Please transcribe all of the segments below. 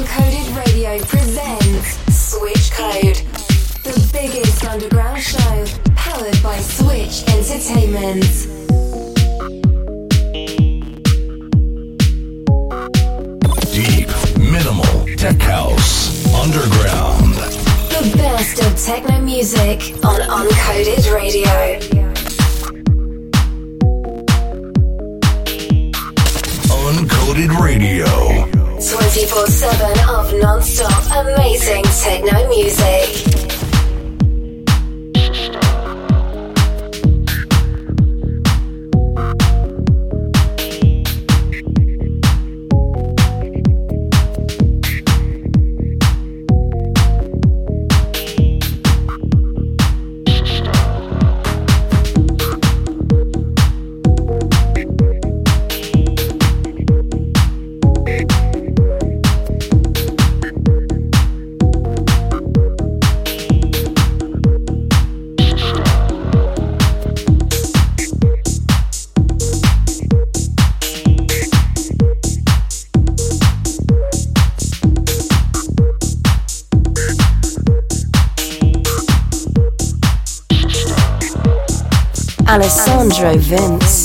Uncoded Radio presents Switch Code, the biggest underground show powered by Switch Entertainment. Deep, minimal, tech house, underground. The best of techno music on Uncoded Radio. Uncoded Radio. 24 7 of non stop amazing techno music. Alessandro Vince.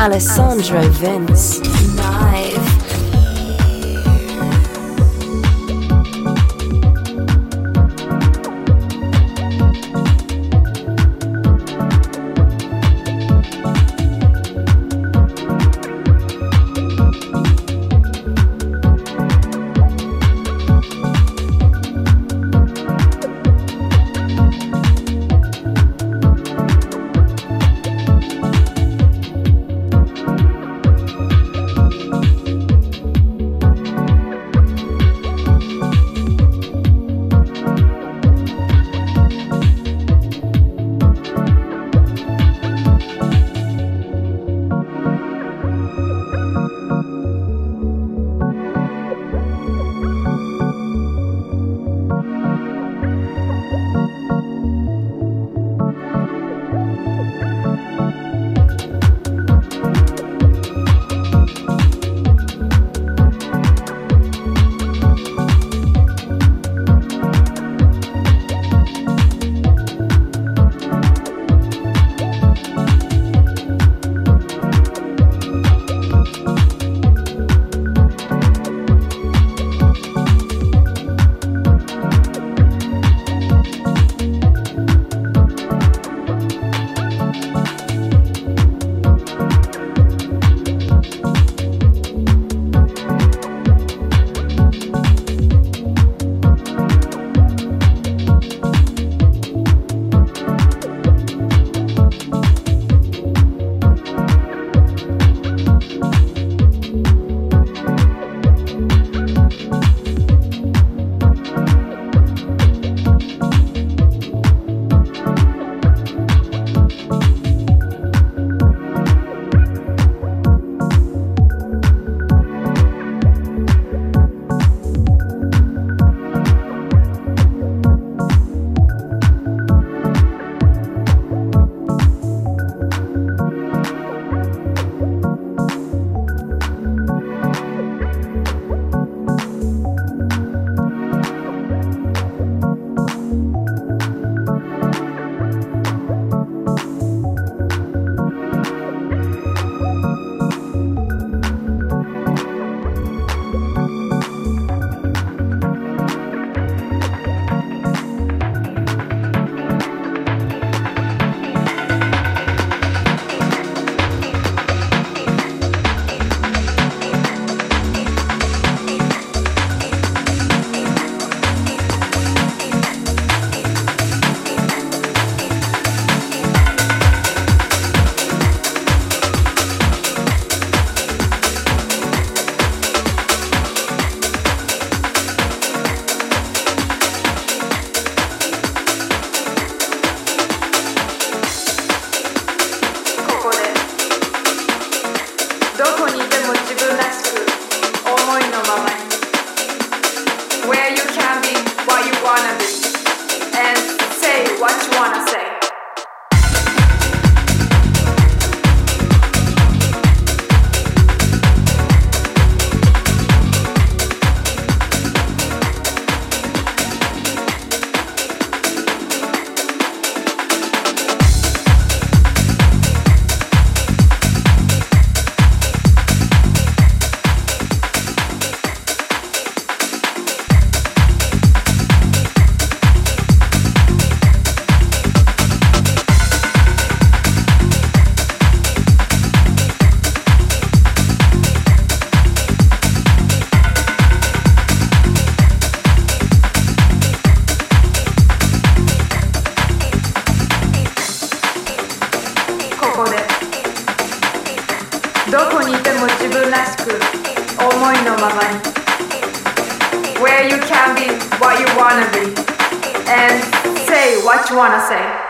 Alessandro Vince. You wanna say「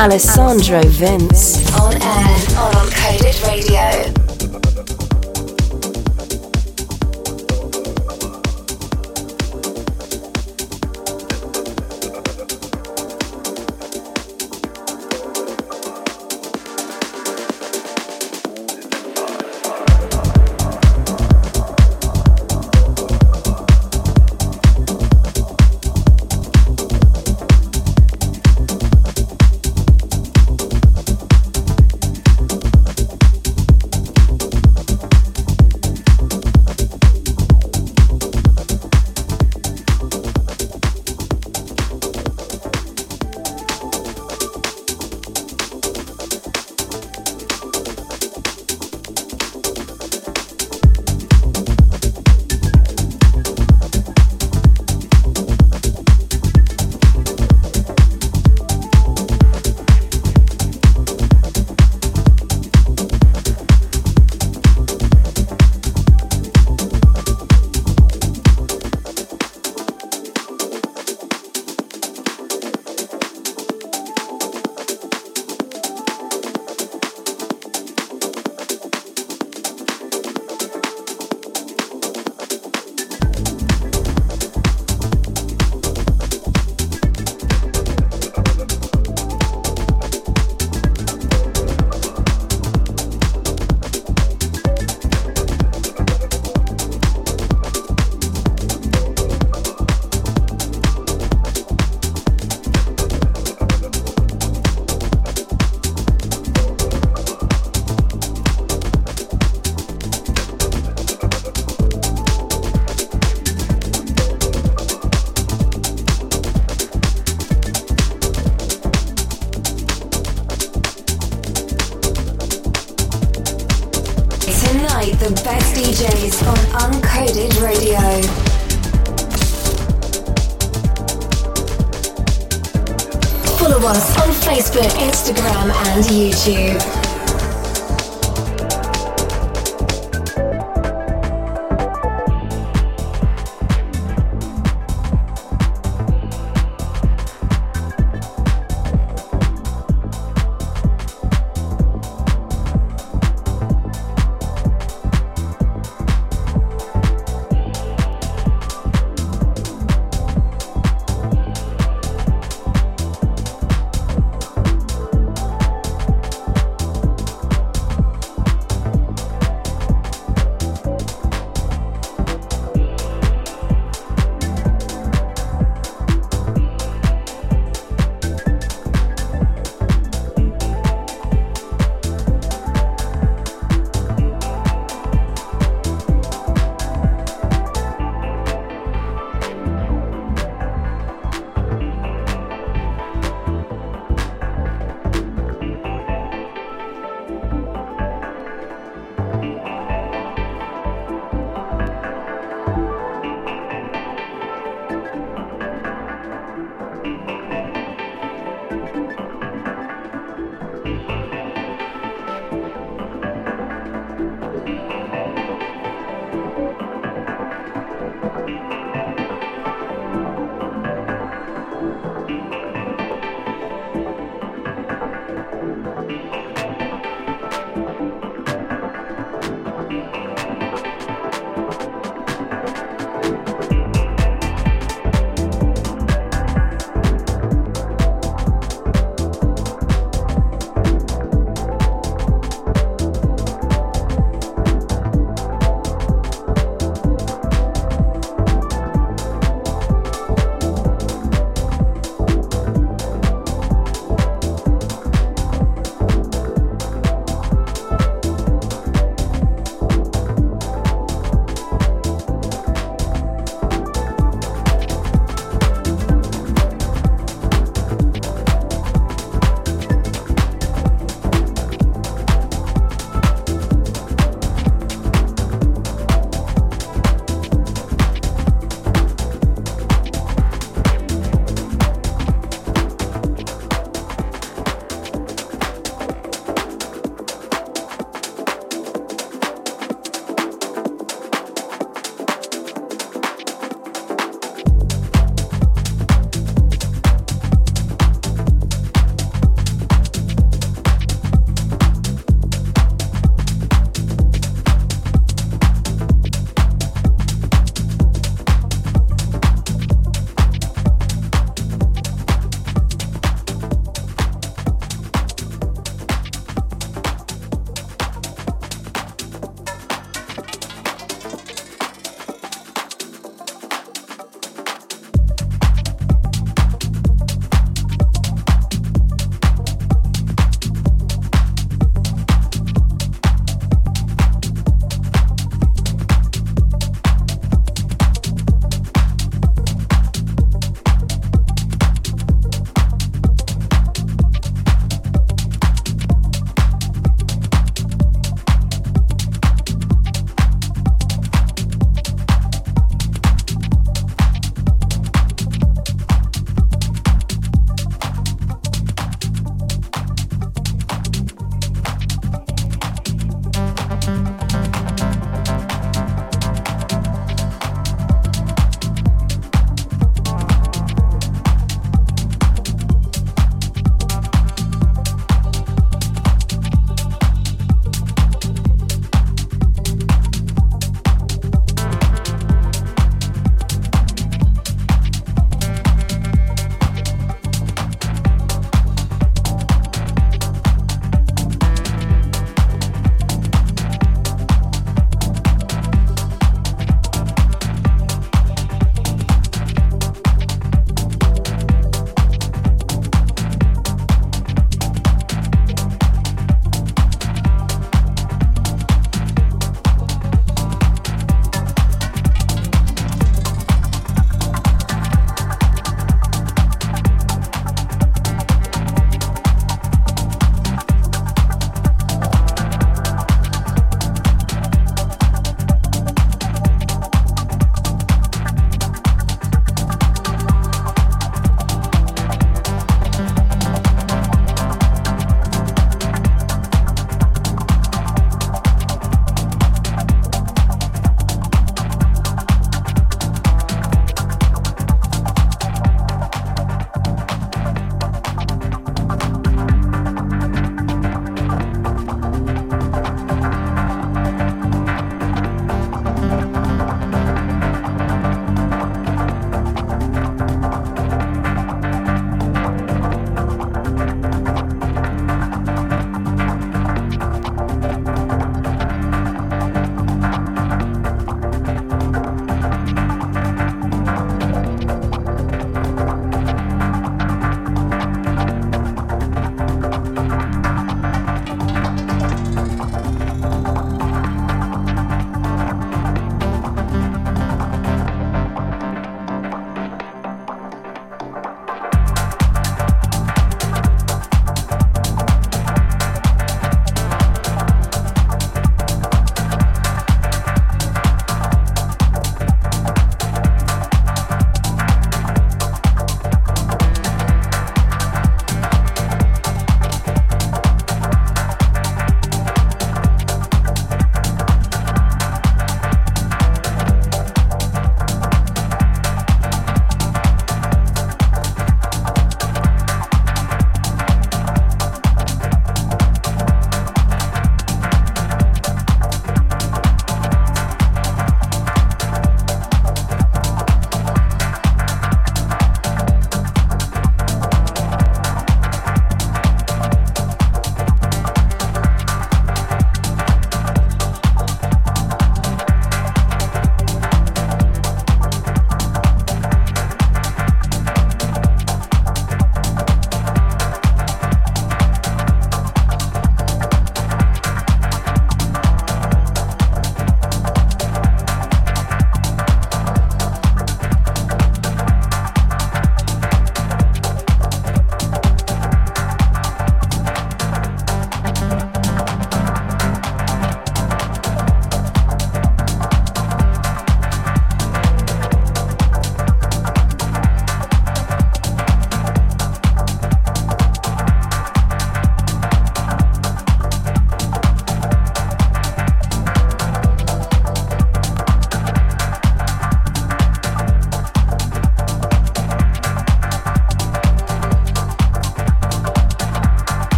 Alessandro Vince. On air on Uncoded Radio.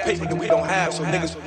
Alessandro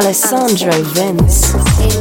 Alessandro Vince.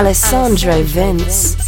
Alessandro Vince.